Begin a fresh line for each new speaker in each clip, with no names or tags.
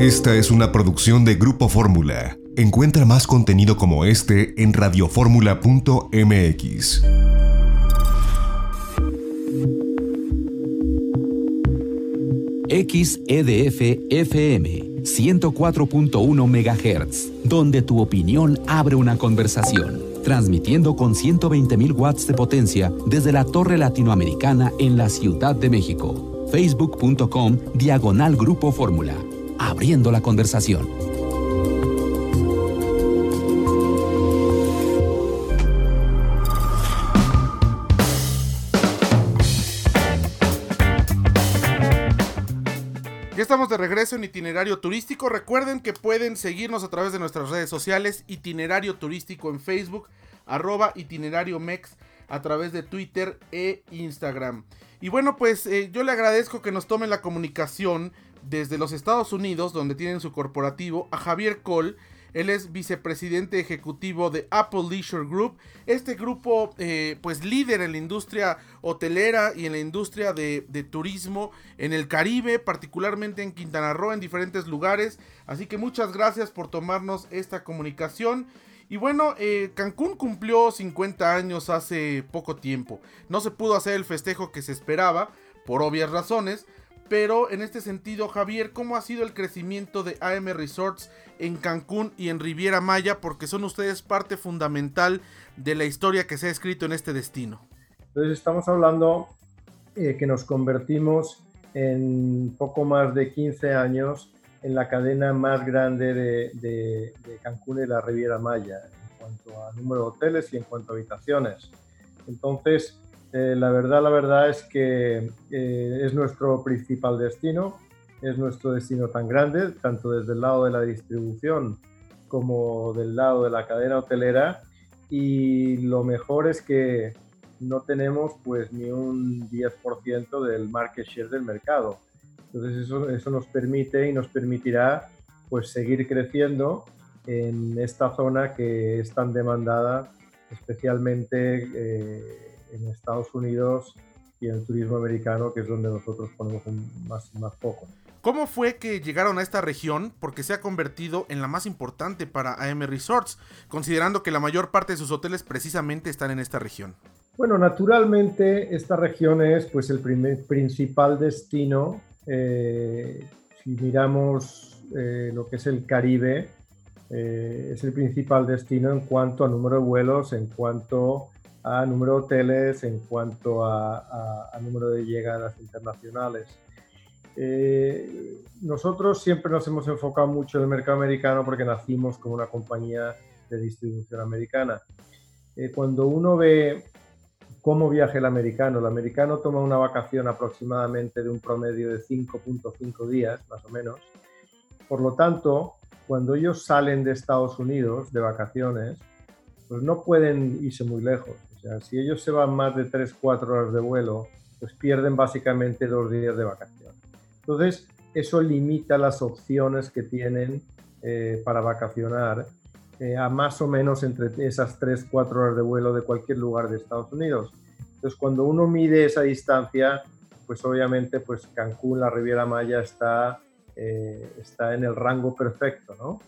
Esta es una producción de Grupo Fórmula. Encuentra más contenido como este en radioformula.mx.
XEDF FM 104.1 MHz, donde tu opinión abre una conversación, transmitiendo con 120.000 watts de potencia desde la Torre Latinoamericana en la Ciudad de México. Facebook.com Diagonal Grupo Fórmula abriendo la conversación.
Ya estamos de regreso en itinerario turístico. Recuerden que pueden seguirnos a través de nuestras redes sociales, itinerario turístico en Facebook, arroba itinerario mex a través de Twitter e Instagram. Y bueno, pues eh, yo le agradezco que nos tomen la comunicación desde los Estados Unidos, donde tienen su corporativo, a Javier Cole. Él es vicepresidente ejecutivo de Apple Leisure Group. Este grupo, eh, pues líder en la industria hotelera y en la industria de, turismo en el Caribe, particularmente en Quintana Roo, en diferentes lugares. Así que muchas gracias por tomarnos esta comunicación. Y bueno, eh, Cancún cumplió 50 años hace poco tiempo. No se pudo hacer el festejo que se esperaba, por obvias razones. Pero en este sentido, Javier, ¿cómo ha sido el crecimiento de AM Resorts en Cancún y en Riviera Maya? Porque son ustedes parte fundamental de la historia que se ha escrito en este destino.
Entonces estamos hablando eh, que nos convertimos en poco más de 15 años en la cadena más grande de, de Cancún y la Riviera Maya en cuanto a número de hoteles y en cuanto a habitaciones. Entonces, eh, la verdad, la verdad es que eh, es nuestro principal destino, es nuestro destino tan grande, tanto desde el lado de la distribución como del lado de la cadena hotelera. Y lo mejor es que no tenemos pues ni un 10% del market share del mercado. Entonces eso, eso nos permite y nos permitirá pues seguir creciendo en esta zona que es tan demandada, especialmente eh, en Estados Unidos y en el turismo americano, que es donde nosotros ponemos más, más foco.
¿Cómo fue que llegaron a esta región? Porque se ha convertido en la más importante para AM Resorts, considerando que la mayor parte de sus hoteles precisamente están en esta región.
Bueno, naturalmente esta región es pues el primer, principal destino. Eh, si miramos eh, lo que es el Caribe, eh, es el principal destino en cuanto a número de vuelos, en cuanto a número de hoteles, en cuanto a, número de llegadas internacionales. Eh, nosotros siempre nos hemos enfocado mucho en el mercado americano porque nacimos como una compañía de distribución americana. Eh, cuando uno ve cómo viaja el americano, el americano toma una vacación aproximadamente de un promedio de 5.5 días, más o menos. Por lo tanto, cuando ellos salen de Estados Unidos de vacaciones, pues no pueden irse muy lejos. O sea, si ellos se van más de 3, 4 horas de vuelo, pues pierden básicamente dos días de vacación. Entonces, eso limita las opciones que tienen eh, para vacacionar eh, a más o menos entre esas 3, 4 horas de vuelo de cualquier lugar de Estados Unidos. Entonces, cuando uno mide esa distancia, pues obviamente pues Cancún, la Riviera Maya está, eh, está en el rango perfecto, ¿no?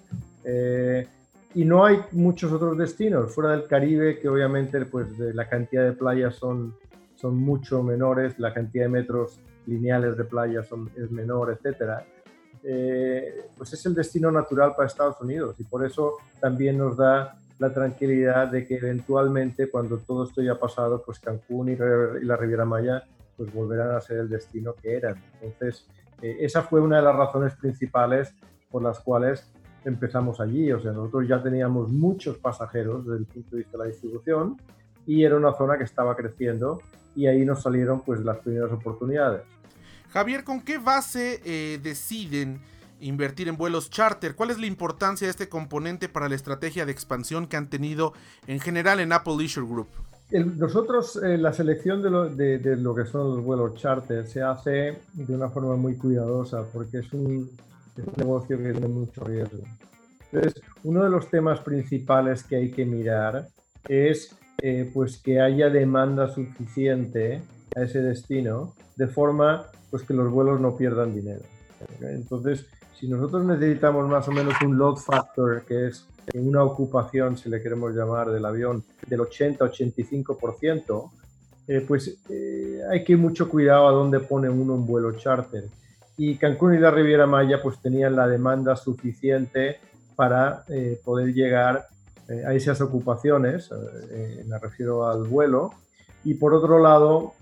Y no hay muchos otros destinos fuera del Caribe que obviamente pues la cantidad de playas son, son mucho menores, la cantidad de metros lineales de playas son, es menor, etcétera. Eh, pues es el destino natural para Estados Unidos y por eso también nos da la tranquilidad de que eventualmente cuando todo esto haya pasado, pues Cancún y, la Riviera Maya pues volverán a ser el destino que eran. Entonces, eh, esa fue una de las razones principales por las cuales empezamos allí. O sea, nosotros ya teníamos muchos pasajeros desde el punto de vista de la distribución y era una zona que estaba creciendo y ahí nos salieron pues las primeras oportunidades.
Javier, ¿con qué base eh, deciden invertir en vuelos charter? ¿Cuál es la importancia de este componente para la estrategia de expansión que han tenido en general en Apple Leisure Group?
nosotros, eh, la selección de lo, de, de lo, que son los vuelos charter se hace de una forma muy cuidadosa porque es un, es un negocio que tiene mucho riesgo. Entonces, uno de los temas principales que hay que mirar es eh, pues que haya demanda suficiente a ese destino de forma pues que los vuelos no pierdan dinero. Entonces, si nosotros necesitamos más o menos un load factor, que es una ocupación, si le queremos llamar, del avión, del 80-85%, eh, pues eh, hay que ir mucho cuidado a dónde pone uno un vuelo charter. Y Cancún y la Riviera Maya pues tenían la demanda suficiente para eh, poder llegar a esas ocupaciones, me refiero al vuelo. Y por otro lado,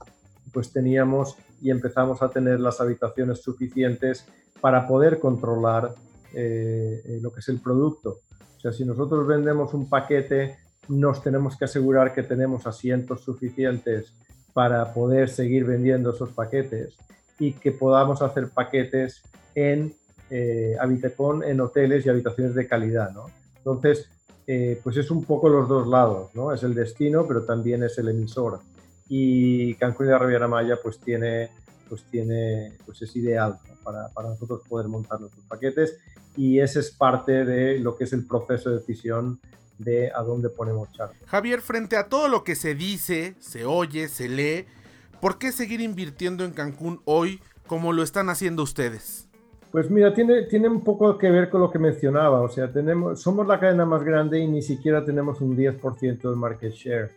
pues teníamos y empezamos a tener las habitaciones suficientes para poder controlar lo que es el producto. O sea, si nosotros vendemos un paquete nos tenemos que asegurar que tenemos asientos suficientes para poder seguir vendiendo esos paquetes y que podamos hacer paquetes en eh, en hoteles y habitaciones de calidad, ¿no? Entonces, eh, pues es un poco los dos lados, ¿no? Es el destino, pero también es el emisor. Y Cancún y la Riviera Maya, pues tiene, pues tiene, pues es ideal para, para nosotros poder montar nuestros paquetes y ese es parte de lo que es el proceso de decisión de a dónde ponemos charter.
Javier, frente a todo lo que se dice, se oye, se lee, ¿por qué seguir invirtiendo en Cancún hoy como lo están haciendo ustedes?
Pues mira, tiene, tiene un poco que ver con lo que mencionaba, o sea, tenemos, somos la cadena más grande y ni siquiera tenemos un 10% de market share.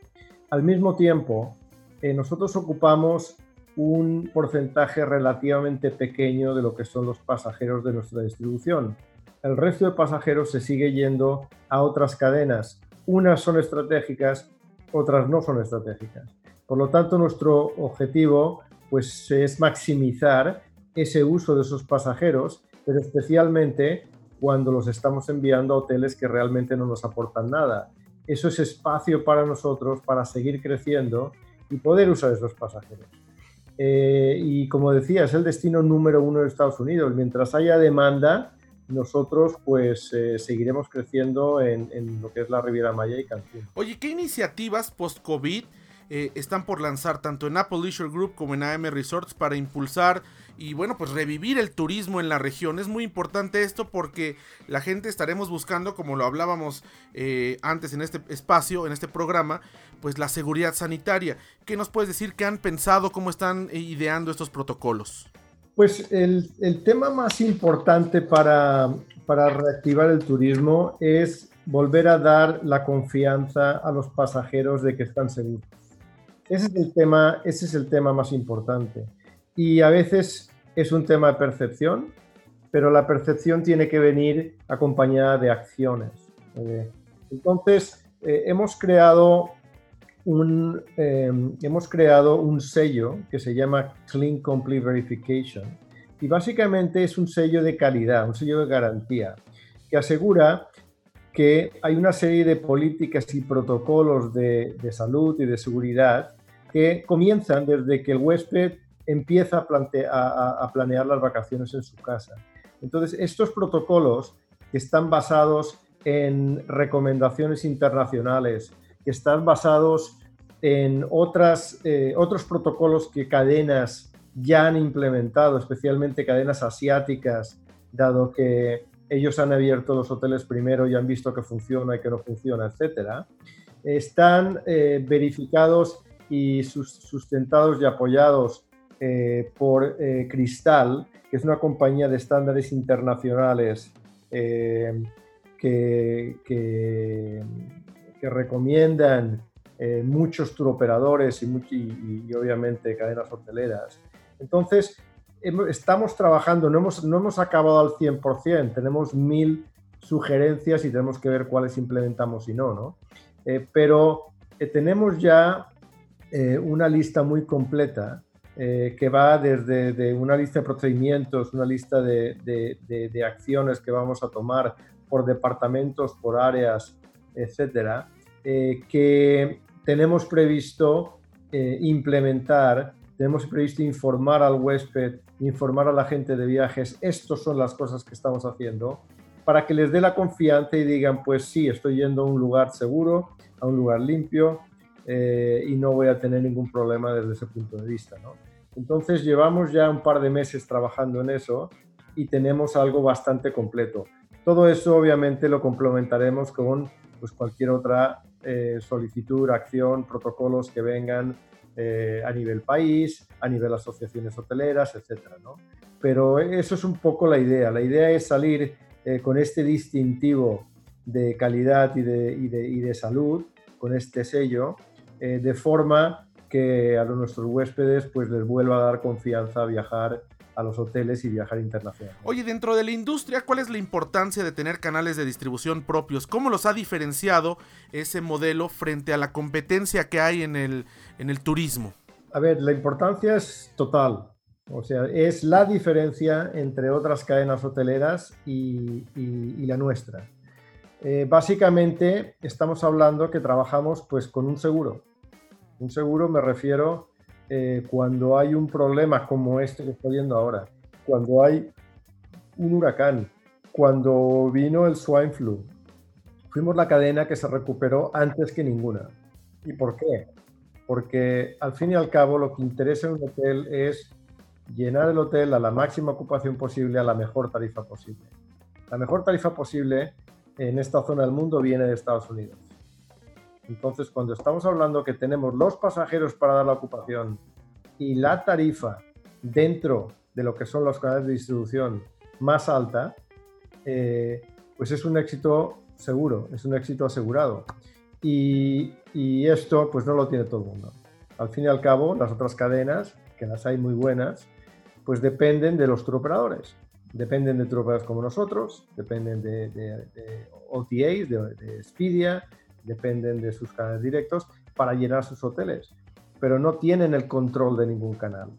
Al mismo tiempo, eh, nosotros ocupamos un porcentaje relativamente pequeño de lo que son los pasajeros de nuestra distribución el resto de pasajeros se sigue yendo a otras cadenas. Unas son estratégicas, otras no son estratégicas. Por lo tanto, nuestro objetivo pues, es maximizar ese uso de esos pasajeros, pero especialmente cuando los estamos enviando a hoteles que realmente no nos aportan nada. Eso es espacio para nosotros para seguir creciendo y poder usar esos pasajeros. Eh, y como decía, es el destino número uno de Estados Unidos. Mientras haya demanda, nosotros pues eh, seguiremos creciendo en, lo que es la Riviera Maya y Cancún.
Oye, ¿qué iniciativas post-COVID eh, están por lanzar tanto en Apple Leisure Group como en AM Resorts para impulsar y bueno, pues revivir el turismo en la región? Es muy importante esto porque la gente estaremos buscando, como lo hablábamos eh, antes en este espacio, en este programa, pues la seguridad sanitaria. ¿Qué nos puedes decir? ¿Qué han pensado? ¿Cómo están ideando estos protocolos?
Pues el, tema más importante para, reactivar el turismo es volver a dar la confianza a los pasajeros de que están seguros. Ese es el tema, ese es el tema más importante. Y a veces es un tema de percepción, pero la percepción tiene que venir acompañada de acciones. Eh, entonces, eh, hemos creado Em, hemos creado un sello que se llama Clean Complete Verification y básicamente es un sello de calidad, un sello de garantía que asegura que hay una serie de políticas y protocolos de, salud y de seguridad que comienzan desde que el huésped empieza a, a, planear las vacaciones en su casa. Entonces, estos protocolos que están basados en recomendaciones internacionales, que están basados en otras, eh, otros protocolos que cadenas ya han implementado, especialmente cadenas asiáticas, dado que ellos han abierto los hoteles primero y han visto que funciona y que no funciona, etcétera, están eh, verificados y sustentados y apoyados eh, por Cristal, que es una compañía de estándares internacionales que, recomiendan eh, muchos turoperadores y, y, obviamente cadenas hoteleras. Entonces, estamos trabajando, no hemos, no hemos acabado al 100%, tenemos mil sugerencias y tenemos que ver cuáles implementamos y no, ¿no? Eh, pero eh, tenemos ya una lista muy completa que va desde de una lista de procedimientos, una lista de, de, de, acciones que vamos a tomar por departamentos, por áreas, etcétera, que tenemos previsto eh, implementar, tenemos previsto informar al huésped, informar a la gente de viajes, estas son las cosas que estamos haciendo, para que les dé la confianza y digan, pues sí, estoy yendo a un lugar seguro, a un lugar limpio eh, y no voy a tener ningún problema desde ese punto de vista. Entonces llevamos ya un par de meses trabajando en eso y tenemos algo bastante completo. Todo eso obviamente lo complementaremos con pues, cualquier otra eh, solicitud, acción, protocolos que vengan eh, a nivel país, a nivel asociaciones hoteleras, etcétera, pero eso es un poco la idea. La idea es salir eh, con este distintivo de calidad y de, y de, y de salud, con este sello, de forma que a nuestros huéspedes pues les vuelva a dar confianza a viajar a los hoteles y viajar internacional.
Oye, dentro de la industria, ¿cuál es la importancia de tener canales de distribución propios? ¿Cómo los ha diferenciado ese modelo frente a la competencia que hay en el, en el turismo?
A ver, la importancia es total. O sea, es la diferencia entre otras cadenas hoteleras y, y, la nuestra. Eh, básicamente estamos hablando que trabajamos pues con un seguro. Un seguro me refiero eh, cuando hay un problema como este que estoy viendo ahora, cuando hay un huracán, cuando vino el swine flu, fuimos la cadena que se recuperó antes que ninguna. ¿Y por qué? Porque al fin y al cabo lo que interesa en un hotel es llenar el hotel a la máxima ocupación posible, a la mejor tarifa posible. La mejor tarifa posible en esta zona del mundo viene de Estados Unidos. Entonces, cuando estamos hablando que tenemos los pasajeros para dar la ocupación y la tarifa dentro de lo que son los canales de distribución más alta, eh, pues es un éxito seguro, es un éxito asegurado. Y, y, esto pues no lo tiene todo el mundo. Al fin y al cabo, las otras cadenas, que las hay muy buenas, pues dependen de los operadores. Dependen de operadores como nosotros, dependen de, de, de OTAs, de, de Expedia, dependen de sus canales directos para llenar sus hoteles, pero no tienen el control de ningún canal.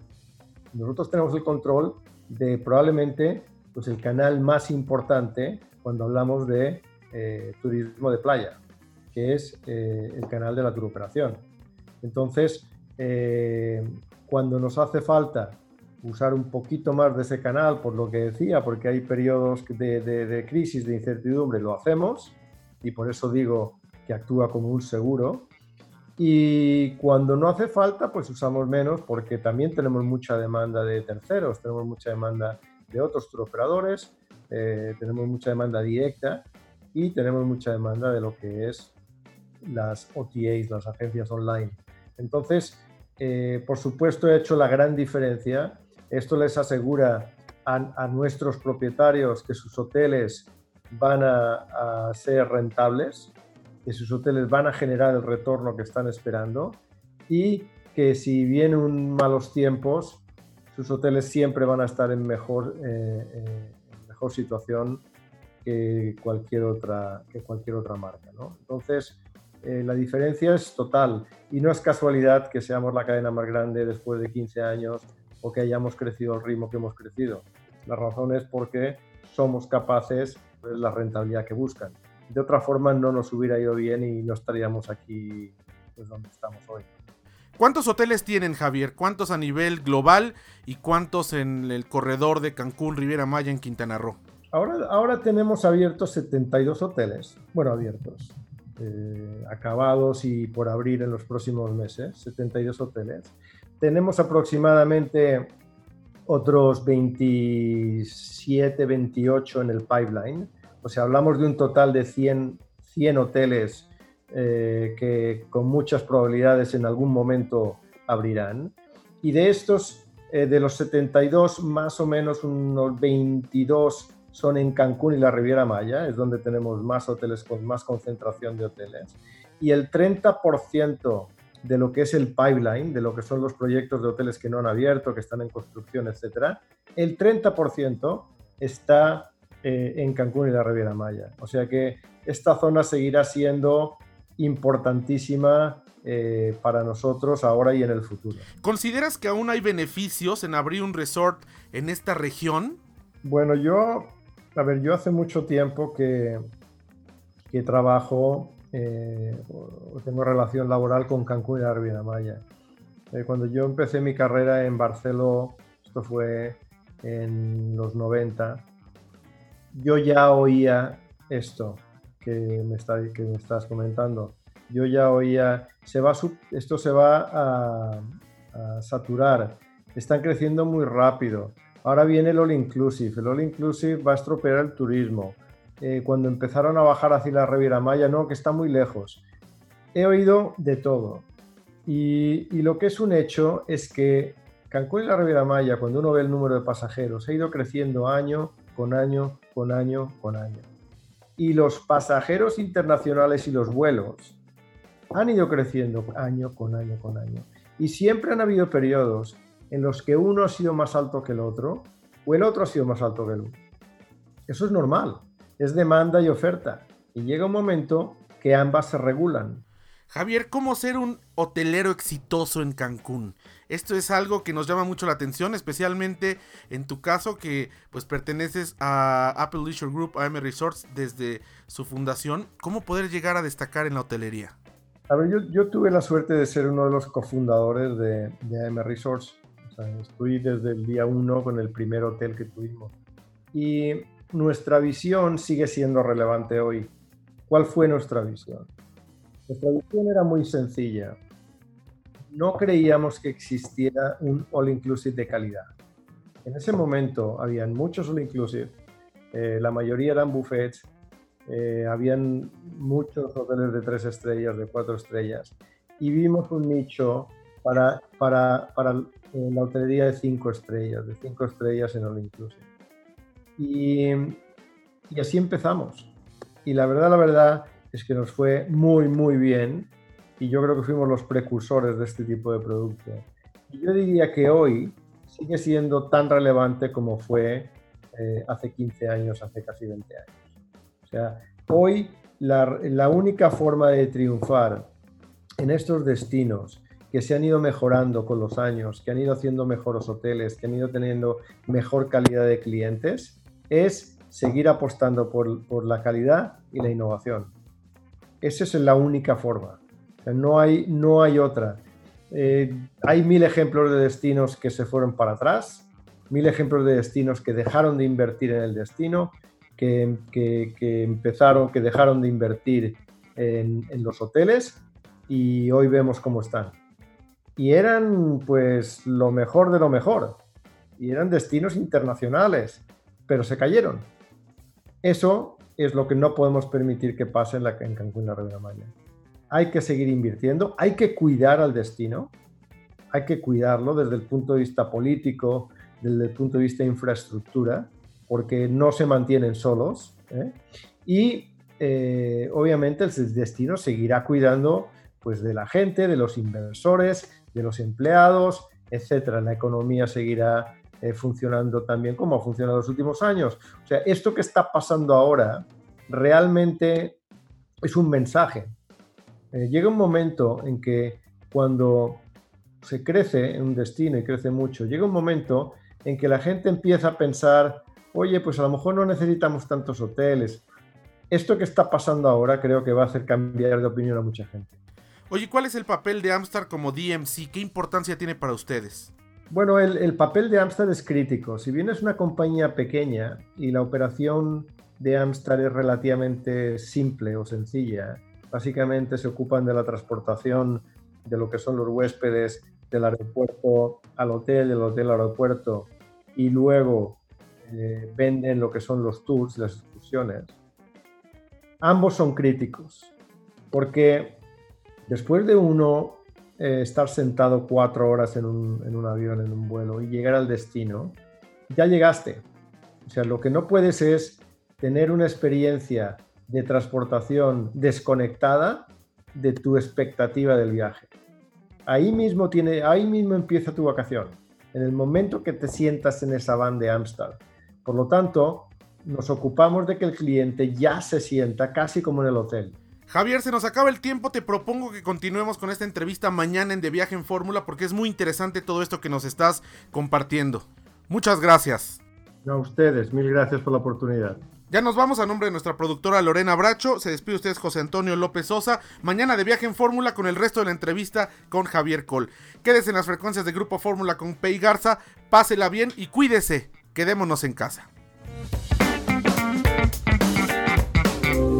Nosotros tenemos el control de probablemente pues, el canal más importante cuando hablamos de eh, turismo de playa, que es eh, el canal de la turoperación. Entonces, eh, cuando nos hace falta usar un poquito más de ese canal, por lo que decía, porque hay periodos de, de crisis, de incertidumbre, lo hacemos, y por eso digo que actúa como un seguro. Y cuando no hace falta, pues usamos menos porque también tenemos mucha demanda de terceros, tenemos mucha demanda de otros operadores, eh, tenemos mucha demanda directa y tenemos mucha demanda de lo que es las OTAs, las agencias online. Entonces, eh, por supuesto, he hecho la gran diferencia. Esto les asegura a, nuestros propietarios que sus hoteles van a ser rentables, que sus hoteles van a generar el retorno que están esperando y que si vienen malos tiempos, sus hoteles siempre van a estar en mejor, eh, eh, mejor situación que cualquier otra, que cualquier otra marca. Entonces, eh, la diferencia es total y no es casualidad que seamos la cadena más grande después de 15 años o que hayamos crecido al ritmo que hemos crecido. La razón es porque somos capaces de la rentabilidad que buscan de otra forma no nos hubiera ido bien y no estaríamos aquí pues, donde estamos hoy.
¿Cuántos hoteles tienen, Javier? ¿Cuántos a nivel global y cuántos en el corredor de Cancún, Riviera Maya, en Quintana Roo?
Ahora, ahora tenemos abiertos 72 hoteles, bueno, abiertos, eh, acabados y por abrir en los próximos meses, 72 hoteles. Tenemos aproximadamente otros 27, 28 en el pipeline o sea, hablamos de un total de 100, 100 hoteles eh, que con muchas probabilidades en algún momento abrirán. Y de estos, eh, de los 72, más o menos unos 22 son en Cancún y la Riviera Maya, es donde tenemos más hoteles con más concentración de hoteles. Y el 30% de lo que es el pipeline, de lo que son los proyectos de hoteles que no han abierto, que están en construcción, etcétera, el 30% está eh, en Cancún y la Riviera Maya. O sea que esta zona seguirá siendo importantísima eh, para nosotros ahora y en el futuro.
¿Consideras que aún hay beneficios en abrir un resort en esta región?
Bueno, yo, a ver, yo hace mucho tiempo que, que trabajo, eh, tengo relación laboral con Cancún y la Riviera Maya. cuando yo empecé mi carrera en Barcelona, esto fue en los 90, yo ya oía esto que me, está, estás comentando. Yo ya oía, se va, esto se va a, saturar, están creciendo muy rápido. Ahora viene el All Inclusive, el All Inclusive va a estropear el turismo. Eh, cuando empezaron a bajar hacia la Riviera Maya, no, que está muy lejos. He oído de todo. Y, y lo que es un hecho es que Cancún y la Riviera Maya, cuando uno ve el número de pasajeros, ha ido creciendo año con año, con año, con año. Y los pasajeros internacionales y los vuelos han ido creciendo año con año con año. Y siempre han habido periodos en los que uno ha sido más alto que el otro o el otro ha sido más alto que el uno. Eso es normal, es demanda y oferta. Y llega un momento que ambas se regulan.
Javier, ¿cómo ser un hotelero exitoso en Cancún? Esto es algo que nos llama mucho la atención, especialmente en tu caso que pues perteneces a Apple Leisure Group, AM Resorts, desde su fundación. ¿Cómo poder llegar a destacar en la hotelería?
A ver, yo, tuve la suerte de ser uno de los cofundadores de, de AM Resorts. O estoy desde el día uno con el primer hotel que tuvimos. Y nuestra visión sigue siendo relevante hoy. ¿Cuál fue nuestra visión? Nuestra visión era muy sencilla no creíamos que existiera un all inclusive de calidad. En ese momento habían muchos all inclusive, eh, la mayoría eran buffets, eh, habían muchos hoteles de tres estrellas, de cuatro estrellas, y vimos un nicho para, para, para eh, la hotelería de cinco estrellas, de cinco estrellas en all inclusive. Y, y así empezamos. Y la verdad, la verdad es que nos fue muy, muy bien y yo creo que fuimos los precursores de este tipo de producto. Y yo diría que hoy sigue siendo tan relevante como fue eh, hace 15 años, hace casi 20 años. O sea, hoy la, la única forma de triunfar en estos destinos que se han ido mejorando con los años, que han ido haciendo mejores hoteles, que han ido teniendo mejor calidad de clientes, es seguir apostando por, por la calidad y la innovación. Esa es la única forma. No hay, no hay otra. Eh, hay mil ejemplos de destinos que se fueron para atrás, mil ejemplos de destinos que dejaron de invertir en el destino, que, empezaron, que dejaron de invertir en, los hoteles y hoy vemos cómo están. Y eran pues lo mejor de lo mejor. Y eran destinos internacionales, pero se cayeron. Eso es lo que no podemos permitir que pase en, la, en Cancún la Riviera Maya hay que seguir invirtiendo, hay que cuidar al destino, hay que cuidarlo desde el punto de vista político, desde el punto de vista de infraestructura, porque no se mantienen solos. ¿eh? Y eh, obviamente el destino seguirá cuidando pues, de la gente, de los inversores, de los empleados, etcétera. La economía seguirá eh, funcionando también como ha funcionado los últimos años. O sea, esto que está pasando ahora realmente es un mensaje eh, llega un momento en que cuando se crece en un destino y crece mucho, llega un momento en que la gente empieza a pensar, oye, pues a lo mejor no necesitamos tantos hoteles. Esto que está pasando ahora creo que va a hacer cambiar de opinión a mucha gente.
Oye, ¿cuál es el papel de Amstar como DMC? ¿Qué importancia tiene para ustedes?
Bueno, el, el papel de Amstar es crítico. Si bien es una compañía pequeña y la operación de Amstar es relativamente simple o sencilla, básicamente se ocupan de la transportación de lo que son los huéspedes del aeropuerto al hotel, del hotel al aeropuerto y luego eh, venden lo que son los tours, las excursiones. Ambos son críticos porque después de uno eh, estar sentado cuatro horas en un, en un avión, en un vuelo y llegar al destino, ya llegaste. O sea, lo que no puedes es tener una experiencia de transportación desconectada de tu expectativa del viaje. Ahí mismo, tiene, ahí mismo empieza tu vacación, en el momento que te sientas en esa van de Amsterdam. Por lo tanto, nos ocupamos de que el cliente ya se sienta casi como en el hotel.
Javier, se nos acaba el tiempo, te propongo que continuemos con esta entrevista mañana en De Viaje en Fórmula porque es muy interesante todo esto que nos estás compartiendo. Muchas gracias.
A ustedes, mil gracias por la oportunidad.
Ya nos vamos a nombre de nuestra productora Lorena Bracho. Se despide ustedes José Antonio López Sosa. Mañana de viaje en Fórmula con el resto de la entrevista con Javier Col. Quédese en las frecuencias de Grupo Fórmula con Pei Garza. Pásela bien y cuídese. Quedémonos en casa.